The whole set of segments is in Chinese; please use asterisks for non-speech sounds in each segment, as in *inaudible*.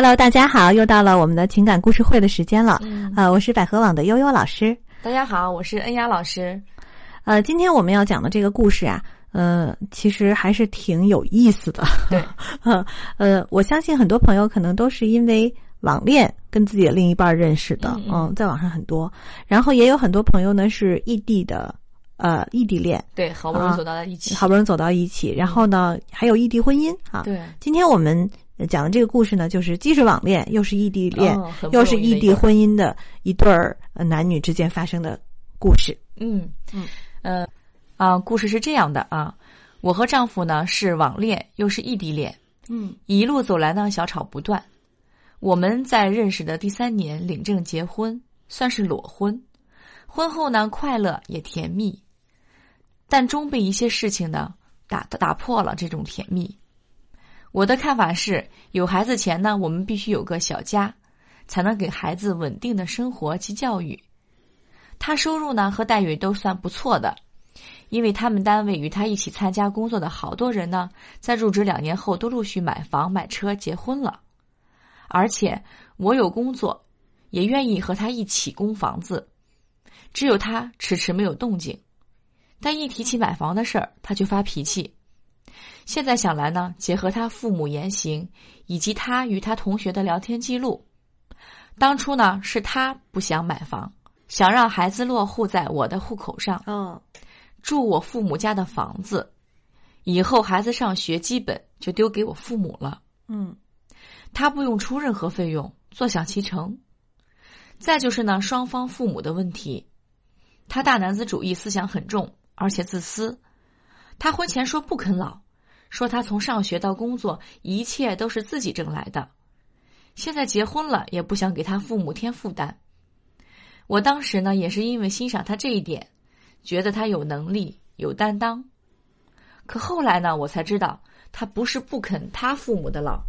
Hello，大家好，又到了我们的情感故事会的时间了。嗯呃，我是百合网的悠悠老师。大家好，我是恩雅老师。呃，今天我们要讲的这个故事啊，呃，其实还是挺有意思的。对，*laughs* 呃呃，我相信很多朋友可能都是因为网恋跟自己的另一半认识的，嗯嗯在网上很多，然后也有很多朋友呢是异地的，呃，异地恋，对，好不容易走到了一起。好不容易走到一起，然后呢还有异地婚姻啊。对，今天我们讲的这个故事呢，就是既是网恋，又是异地恋，哦又是异地婚姻的一对儿呃男女之间发生的故事。嗯嗯呃啊，故事是这样的啊，我和丈夫呢是网恋，又是异地恋，嗯一路走来呢小吵不断。我们在认识的第三年领证结婚，算是裸婚。婚后呢快乐也甜蜜，但终被一些事情呢打打破了这种甜蜜。我的看法是，有孩子前呢，我们必须有个小家，才能给孩子稳定的生活及教育。他收入呢和待遇都算不错的，因为他们单位与他一起参加工作的好多人呢，在入职两年后都陆续买房、买车、结婚了。而且我有工作，也愿意和他一起供房子，只有他迟迟没有动静。但一提起买房的事儿，他就发脾气。现在想来呢，结合他父母言行以及他与他同学的聊天记录，当初呢是他不想买房，想让孩子落户在我的户口上，哦住我父母家的房子，以后孩子上学基本就丢给我父母了，嗯。他不用出任何费用，坐享其成。再就是呢，双方父母的问题，他大男子主义思想很重，而且自私。他婚前说不啃老，说他从上学到工作一切都是自己挣来的，现在结婚了也不想给他父母添负担。我当时呢也是因为欣赏他这一点，觉得他有能力有担当。可后来呢，我才知道他不是不肯他父母的老，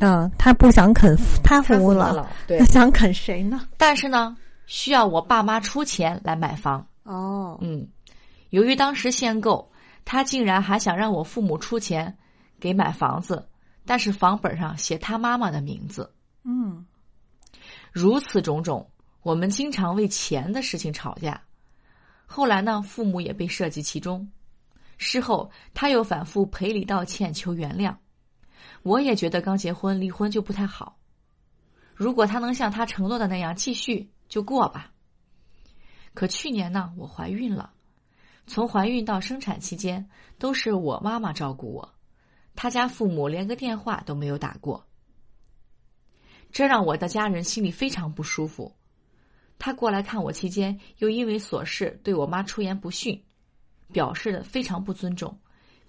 嗯，他不想啃他父母了，的老，对那，想啃谁呢？但是呢，需要我爸妈出钱来买房。哦嗯，由于当时限购，他竟然还想让我父母出钱给买房子，但是房本上写他妈妈的名字。嗯如此种种，我们经常为钱的事情吵架。后来呢，父母也被涉及其中。事后，他又反复赔礼道歉求原谅。我也觉得刚结婚离婚就不太好。如果他能像他承诺的那样继续，就过吧。可去年呢，我怀孕了，从怀孕到生产期间都是我妈妈照顾我，他家父母连个电话都没有打过。这让我的家人心里非常不舒服。他过来看我期间，又因为琐事对我妈出言不逊，表示的非常不尊重，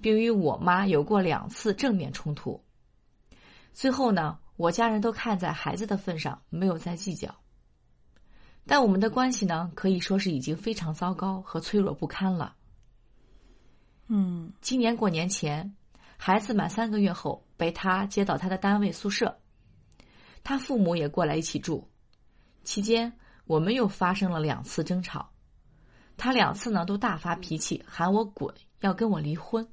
并与我妈有过两次正面冲突。最后呢，我家人都看在孩子的份上，没有再计较。但我们的关系呢，可以说是已经非常糟糕和脆弱不堪了。嗯今年过年前，孩子满三个月后，被他接到他的单位宿舍，他父母也过来一起住。期间，我们又发生了两次争吵，他两次呢都大发脾气，喊我滚，要跟我离婚。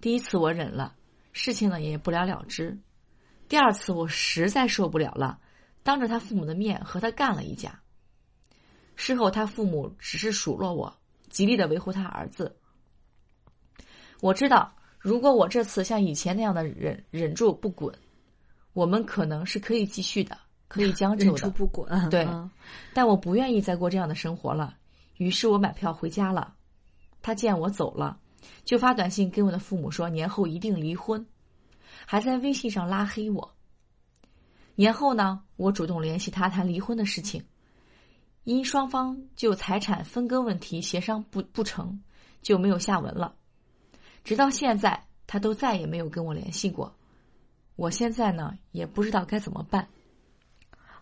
第一次我忍了，事情呢也不了了之。第二次我实在受不了了，当着他父母的面和他干了一架。事后他父母只是数落我，极力的维护他儿子。我知道，如果我这次像以前那样的忍忍住不滚，我们可能是可以继续的，可以将就 *laughs* 忍住的。不滚，对嗯但我不愿意再过这样的生活了，于是我买票回家了。他见我走了，就发短信给我的父母说年后一定离婚，还在微信上拉黑我。年后呢，我主动联系他谈离婚的事情，因双方就财产分割问题协商不不成，就没有下文了。直到现在，他都再也没有跟我联系过。我现在呢，也不知道该怎么办。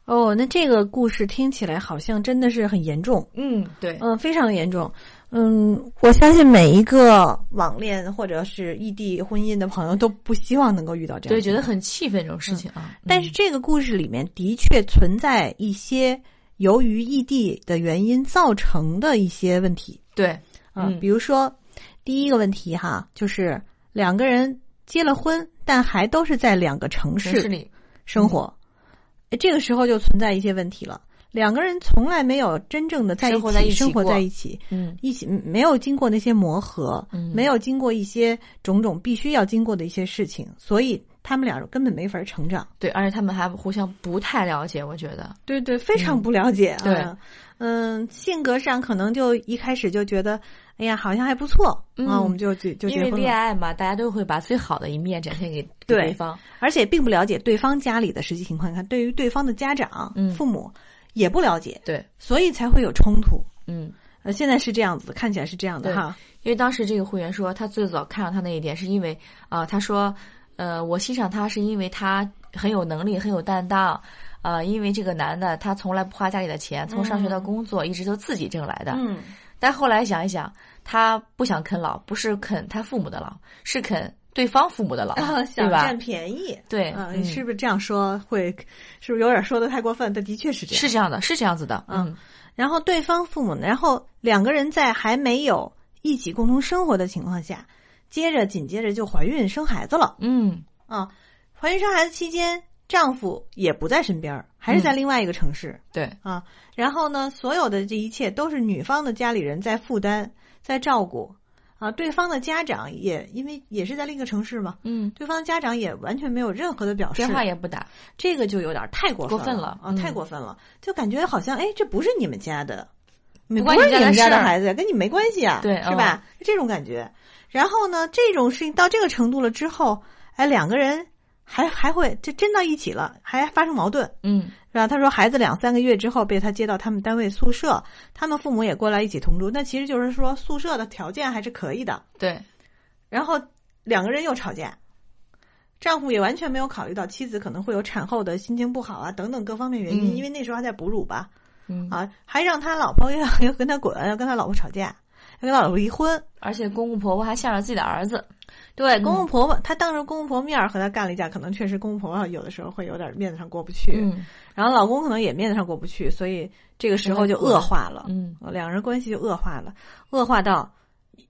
哦，那这个故事听起来好像真的是很严重，嗯，对，嗯，非常严重。嗯，我相信每一个网恋或者是异地婚姻的朋友都不希望能够遇到这样的对，觉得很气愤这种事情啊。但是这个故事里面的确存在一些由于异地的原因造成的一些问题。对，啊，嗯。比如说第一个问题哈，就是两个人结了婚，但还都是在两个城市城市里，生活，哎这个时候就存在一些问题了。两个人从来没有真正的在一起生活在一起嗯。一起没有经过那些磨合，嗯。没有经过一些种种必须要经过的一些事情，所以他们俩根本没法成长。对，而且他们还互相不太了解，我觉得，对对，非常不了解啊。对。嗯，性格上可能就一开始就觉得，哎呀，好像还不错、嗯。啊，我们就就就因为恋爱嘛，大家都会把最好的一面展现给对方，而且并不了解对方家里的实际情况。你看，对于对方的家长、嗯。父母也不了解，对，所以才会有冲突。嗯。呃，现在是这样子，看起来是这样的哈。因为当时这个会员说，他最早看上他那一点，是因为啊、他说，呃，我欣赏他是因为他很有能力，很有担当，啊、因为这个男的他从来不花家里的钱，从上学到工作、一直都自己挣来的。嗯，但后来想一想，他不想啃老，不是啃他父母的老，是啃对方父母的老，啊，想占？便宜。对，啊，嗯是不是这样说会？是不是有点说的太过分？但的确是这样。是这样的，是这样子的，嗯然后对方父母呢，然后两个人在还没有一起共同生活的情况下，接着紧接着就怀孕生孩子了嗯啊！怀孕生孩子期间，丈夫也不在身边，还是在另外一个城市、对，啊。然后呢，所有的这一切都是女方的家里人在负担，在照顾啊。对方的家长也因为也是在另一个城市嘛，嗯，对方的家长也完全没有任何的表示，电话也不打，这个就有点太过分过分了啊，嗯太过分了，就感觉好像哎，这不是你们家的，不是你们家的孩子，跟你没关系啊，对是吧？这种感觉。然后呢，这种事情到这个程度了之后，哎，两个人还还会这真到一起了，还发生矛盾，嗯是吧？他说孩子两三个月之后被他接到他们单位宿舍，他们父母也过来一起同住，那其实就是说宿舍的条件还是可以的。对，然后两个人又吵架，丈夫也完全没有考虑到妻子可能会有产后的心情不好啊等等各方面原因，嗯因为那时候还在哺乳吧，嗯，啊，还让他老婆要要跟他滚，要跟他老婆吵架，要跟他老婆离婚。而且公公婆婆还向着自己的儿子，对，嗯公公婆婆，他当着公公婆婆面儿和他干了一架，可能确实公公婆婆有的时候会有点面子上过不去，嗯然后老公可能也面子上过不去，所以这个时候就恶化了，嗯呃两人关系就恶化了，恶化到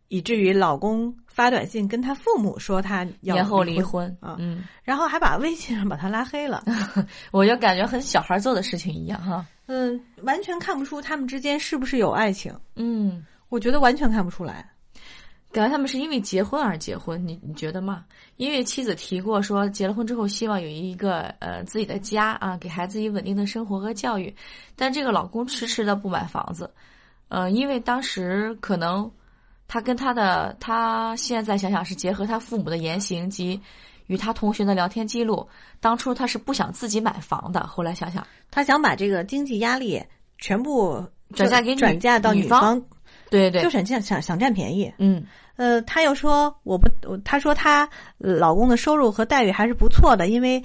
以至于老公发短信跟他父母说他要年后离离婚啊嗯。然后还把微信上把他拉黑了。*laughs* 我就感觉很小孩做的事情一样哈。嗯，完全看不出他们之间是不是有爱情，嗯，我觉得完全看不出来。感觉他们是因为结婚而结婚，你你觉得吗？因为妻子提过说，结了婚之后希望有一个呃自己的家啊，给孩子以稳定的生活和教育，但这个老公迟迟的不买房子，呃，因为当时可能他跟他的他现在想想是结合他父母的言行及与他同学的聊天记录，当初他是不想自己买房的，后来想想，他想把这个经济压力全部转嫁给女转嫁到女方女方，对对就，想想想想占便宜。嗯呃，她又说我不，我他说他呃老公的收入和待遇还是不错的，因为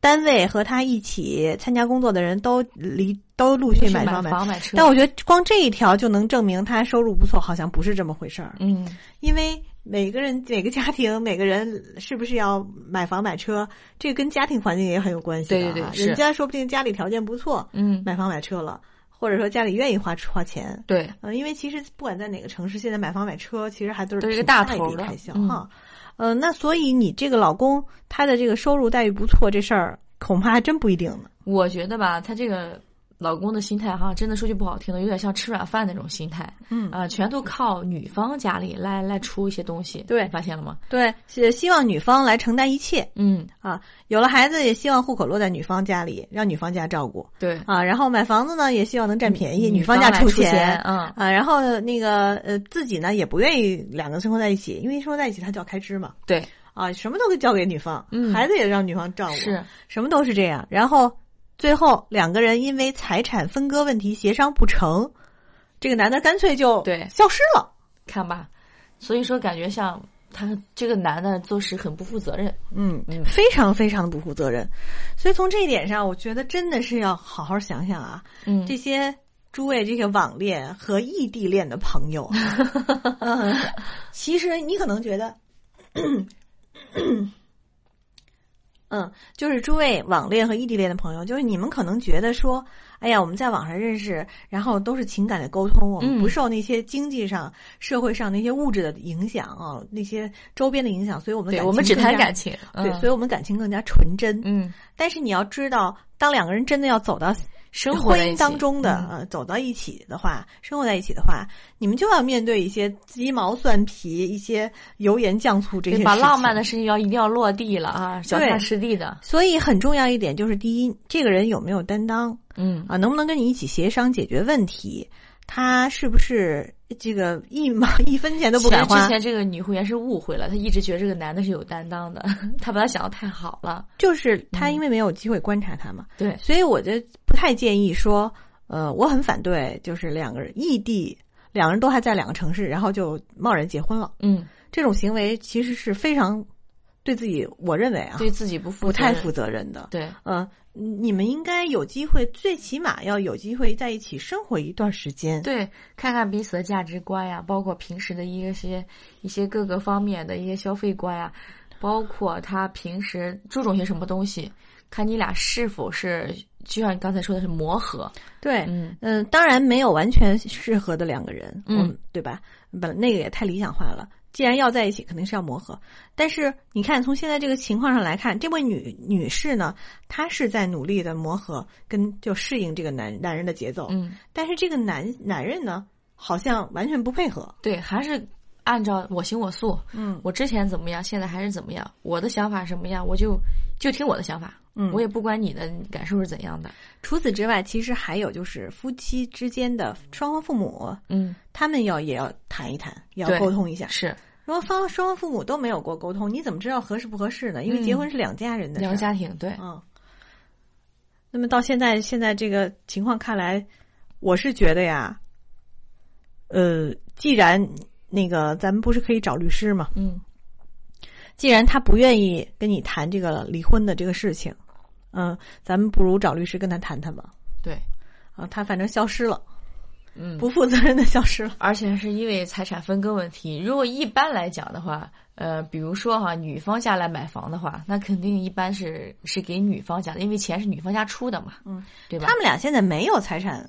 单位和他一起参加工作的人都离都陆续买买房买。房买车，但我觉得光这一条就能证明他收入不错，好像不是这么回事儿。嗯因为每个人、每个家庭、每个人是不是要买房买车，这个跟家庭环境也很有关系的、啊。对对对人家说不定家里条件不错，嗯，买房买车了，或者说家里愿意花花钱。对，嗯、因为其实不管在哪个城市，现在买房买车其实还都是一个大头的笔开销嗯哈。呃，那所以你这个老公他的这个收入待遇不错，这事儿恐怕还真不一定呢。我觉得吧，他这个老公的心态哈，真的说句不好听的，有点像吃软饭那种心态，嗯啊、全都靠女方家里来来出一些东西，对发现了吗？对，是希望女方来承担一切嗯，啊。有了孩子，也希望户口落在女方家里，让女方家照顾对，啊。然后买房子呢，也希望能占便宜，女方方家出来钱，钱。嗯，啊，然后那个呃，自己呢也不愿意两个生活在一起，因为生活在一起他就要开支嘛，对，啊，什么都交给女方，嗯孩子也让女方照顾，是，什么都是这样。然后最后两个人因为财产分割问题协商不成，这个男的干脆就对。消失了。看吧，所以说感觉像他这个男的做事很不负责任，嗯嗯。非常非常的不负责任。所以从这一点上，我觉得真的是要好好想想啊，嗯，这些诸位这些网恋和异地恋的朋友 *laughs* 其实你可能觉得，嗯，就是诸位网恋和异地恋的朋友，就是你们可能觉得说，哎呀，我们在网上认识，然后都是情感的沟通，我们嗯。不受那些经济上、社会上那些物质的影响啊，那些周边的影响，所以我们我们只谈感情，对，嗯。所以我们感情更加纯真。嗯，但是你要知道，当两个人真的要走到生活当中的嗯呃走到一起的话，生活在一起的话，你们就要面对一些鸡毛蒜皮、一些油盐酱醋这些。把浪漫的事情要一定要落地了啊，脚踏实地的，所以很重要一点就是，第一，这个人有没有担当嗯啊？能不能跟你一起协商解决问题？他是不是这个一毛 *laughs* 一分钱都不敢花之？前这个女会员是误会了，她一直觉得这个男的是有担当的，*laughs* 她把他想的太好了。就是嗯他因为没有机会观察他嘛，对，所以我就不太建议说，呃，我很反对，就是两个人异地，两个人都还在两个城市，然后就贸然结婚了，嗯，这种行为其实是非常对自己，我认为啊，对自己不负责不太负责任的。对，嗯、你们应该有机会，最起码要有机会在一起生活一段时间。对，看看彼此的价值观呀，包括平时的一些一些各个方面的一些消费观呀，包括他平时注重些什么东西，看你俩是否是就像你刚才说的是磨合。对，嗯嗯，当然没有完全适合的两个人，嗯对吧？本那个也太理想化了。既然要在一起，肯定是要磨合。但是你看，从现在这个情况上来看，这位女女士呢，她是在努力的磨合，跟就适应这个男男人的节奏。嗯，但是这个男男人呢，好像完全不配合。对，还是按照我行我素，嗯我之前怎么样，现在还是怎么样，我的想法什么样，我就就听我的想法，嗯我也不管你的感受是怎样的。除此之外，其实还有就是夫妻之间的双方父母，嗯，他们要也要谈一谈，也要沟通一下。是如果方双方父母都没有过沟通，你怎么知道合适不合适呢？因为嗯结婚是两家人的两个家庭，对，嗯。那么到现在，现在这个情况看来，我是觉得呀，呃，既然那个咱们不是可以找律师嘛，嗯既然他不愿意跟你谈这个离婚的这个事情，嗯，咱们不如找律师跟他谈谈吧。对，啊，他反正消失了，嗯，不负责任的消失了。而且是因为财产分割问题。如果一般来讲的话，呃，比如说哈，女方家来买房的话，那肯定一般是是给女方家的，因为钱是女方家出的嘛，嗯，对吧？他们俩现在没有财产，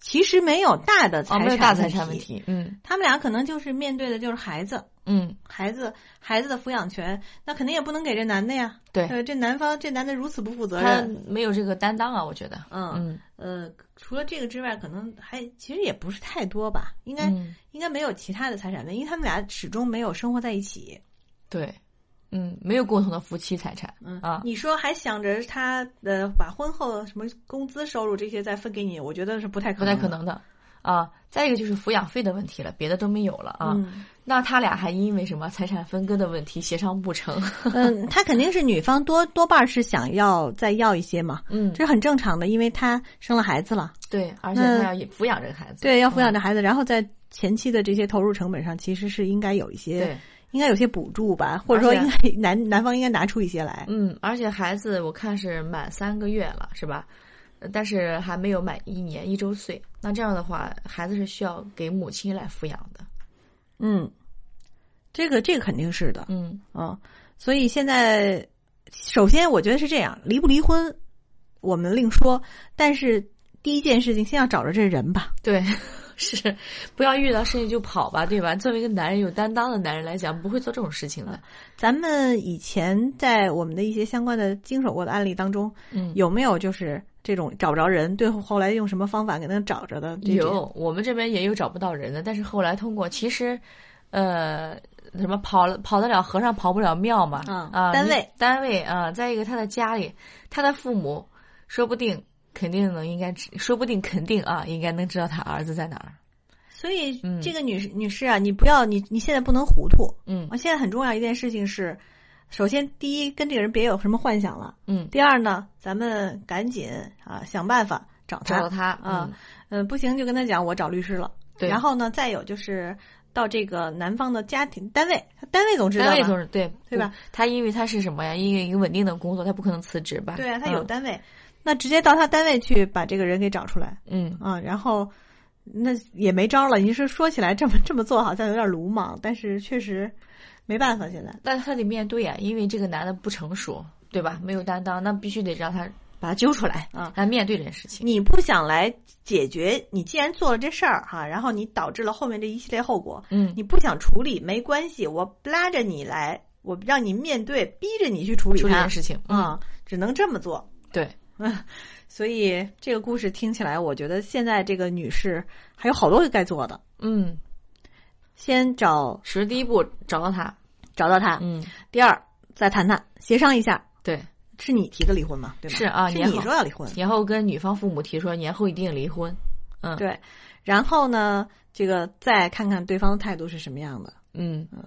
其实没有大的财哦，产、没有大财产问。题，嗯。他们俩可能就是面对的就是孩子，嗯，孩子孩子的抚养权，那肯定也不能给这男的呀。对，呃，这男方这男的如此不负责他任，没有这个担当啊，我觉得，嗯嗯。呃，除了这个之外，可能还其实也不是太多吧，应该、嗯，应该没有其他的财产问题，因为他们俩始终没有生活在一起。对，嗯，没有共同的夫妻财产，嗯啊，你说还想着他呃把婚后什么工资收入这些再分给你，我觉得是不太可不能，太可能的。啊，再一个就是抚养费的问题了，别的都没有了啊。嗯。那他俩还因为什么财产分割的问题协商不成？*laughs* 嗯，他肯定是女方多多半是想要再要一些嘛，嗯，这是很正常的，因为他生了孩子了，对，而且那他要抚养这个孩子，对，要抚养嗯。这孩子，然后在前期的这些投入成本上，其实是应该有一些，对，应该有些补助吧，或者说应该 *laughs* 男男方应该拿出一些来。嗯，而且孩子我看是满三个月了，是吧？呃但是还没有满一年一周岁，那这样的话，孩子是需要给母亲来抚养的。嗯，这个这个肯定是的，嗯啊，所以现在首先我觉得是这样，离不离婚我们另说，但是第一件事情先要找着这人吧。对，是不要遇到事情就跑吧，对吧？作为一个男人有担当的男人来讲，不会做这种事情的。咱们以前在我们的一些相关的经手过的案例当中，嗯，有没有就是这种找不着人，最后后来用什么方法给他找着的？有，我们这边也有找不到人的，但是后来通过，其实，呃，什么跑了跑得了和尚跑不了庙嘛，嗯啊，单位单位啊，再一个他的家里，他的父母，说不定肯定能应该知，说不定肯定啊，应该能知道他儿子在哪儿。所以嗯这个女士、女士啊，你不要你你现在不能糊涂。嗯啊，现在很重要一件事情是，首先第一跟这个人别有什么幻想了，嗯，第二呢，咱们赶紧啊想办法找他。找他啊，嗯、不行就跟他讲我找律师了。对然后呢，再有就是到这个男方的家庭单位，他单位总知道单位吧总是对对吧？他因为他是什么呀？因为一个稳定的工作，他不可能辞职吧？对啊，他有嗯单位，那直接到他单位去把这个人给找出来嗯啊，然后那也没招了。你是说起来这么这么做好像有点鲁莽，但是确实没办法，现在但他得面对呀，因为这个男的不成熟，对吧？没有担当，那必须得让他把他揪出来啊，来面对这件事情。你不想来解决，你既然做了这事儿哈，然后你导致了后面这一系列后果，嗯，你不想处理没关系，我拉着你来，我让你面对，逼着你去处理处理这件事情啊，只能这么做。对，*laughs* 所以这个故事听起来，我觉得现在这个女士还有好多该做的。嗯，先找实第一步找到他，找到他，嗯，第二再谈谈，协商一下。对，是你提的离婚吗？对吧？是啊，是你说要离婚，年后跟女方父母提说年后一定离婚，嗯，对。然后呢，这个再看看对方的态度是什么样的。嗯嗯，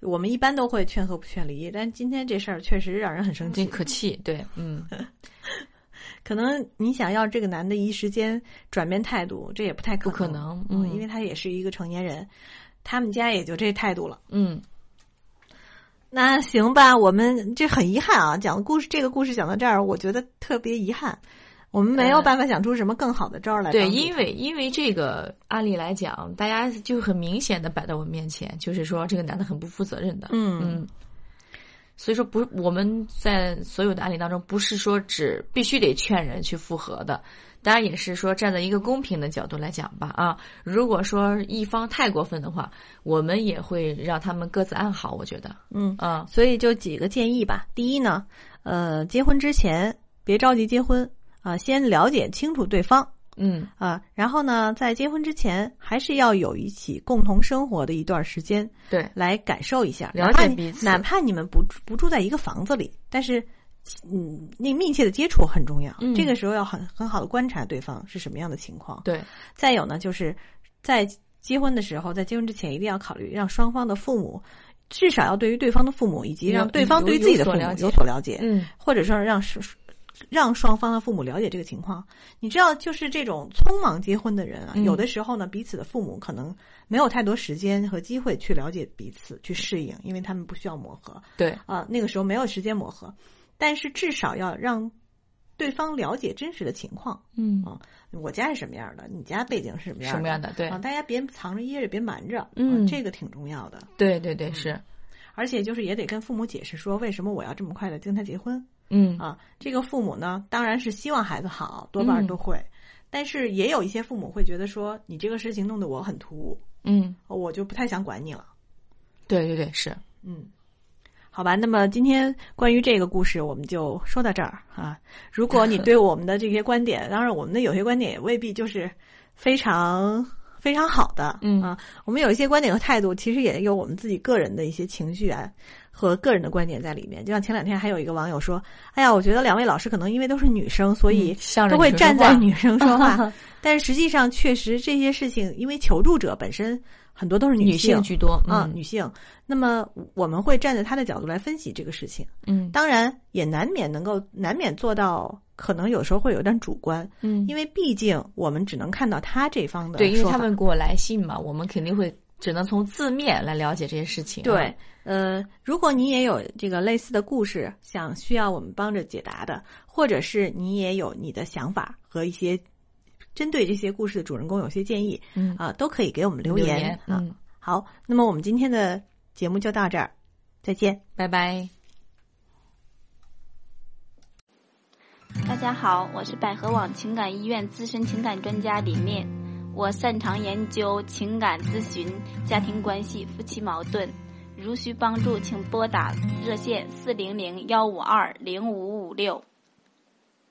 我们一般都会劝和不劝离，但今天这事儿确实让人很生气。可气，对，嗯，*laughs* 可能你想要这个男的一时间转变态度，这也不太可不可能嗯，嗯因为他也是一个成年人，他们家也就这态度了。嗯，那行吧，我们这很遗憾啊，讲故事这个故事讲到这儿，我觉得特别遗憾，我们没有呃办法想出什么更好的招儿来对，因为因为这个案例来讲，大家就很明显的摆在我面前，就是说这个男的很不负责任的，嗯嗯，所以说不，我们在所有的案例当中，不是说只必须得劝人去复合的，当然也是说站在一个公平的角度来讲吧，啊，如果说一方太过分的话，我们也会让他们各自安好，我觉得，嗯，啊，所以就几个建议吧。第一呢，呃，结婚之前别着急结婚啊、先了解清楚对方嗯啊、然后呢，在结婚之前还是要有一起共同生活的一段时间，对，来感受一下，了解彼此哪怕你们不住不住在一个房子里，但是。嗯，那密切的接触很重要。嗯这个时候要很很好的观察对方是什么样的情况。对，再有呢，就是在结婚的时候，在结婚之前一定要考虑让双方的父母，至少要对于对方的父母以及让对方对于自己的父母有所了解有所了解，嗯或者说让是让双方的父母了解这个情况。你知道，就是这种匆忙结婚的人啊，嗯有的时候呢，彼此的父母可能没有太多时间和机会去了解彼此，去适应，因为他们不需要磨合对，啊，那个时候没有时间磨合。但是至少要让对方了解真实的情况。嗯啊我家是什么样的，你家背景是什么样的？什么样的对啊，大家别藏着掖着，别瞒着，嗯啊这个挺重要的。对对对是，而且就是也得跟父母解释说，为什么我要这么快的跟他结婚嗯啊？这个父母呢，当然是希望孩子好，多半都会。但是也有一些父母会觉得说，你这个事情弄得我很突兀，嗯，我就不太想管你了。对对对是，嗯，好吧，那么今天关于这个故事我们就说到这儿啊。如果你对我们的这些观点，*laughs* 当然我们的有些观点也未必就是非常非常好的，嗯啊，我们有一些观点和态度，其实也有我们自己个人的一些情绪啊和个人的观点在里面。就像前两天还有一个网友说：“哎呀，我觉得两位老师可能因为都是女生，所以都会站在女生说话。*laughs* 但是实际上，确实这些事情，因为求助者本身很多都是女性性居多，啊，嗯女性。那么我们会站在她的角度来分析这个事情，嗯当然也难免能够难免做到，可能有时候会有点主观，嗯，因为毕竟我们只能看到他这方的对，因为他们给我来信嘛，我们肯定会只能从字面来了解这些事情啊。对，呃，如果你也有这个类似的故事，想需要我们帮着解答的，或者是你也有你的想法和一些针对这些故事的主人公有些建议嗯，啊、都可以给我们留留言啊。嗯，好，那么我们今天的节目就到这儿，再见。拜拜。大家好，我是百合网情感医院资深情感专家李面，我擅长研究情感咨询、家庭关系、夫妻矛盾。如需帮助，请拨打热线四零零幺五二零五五六。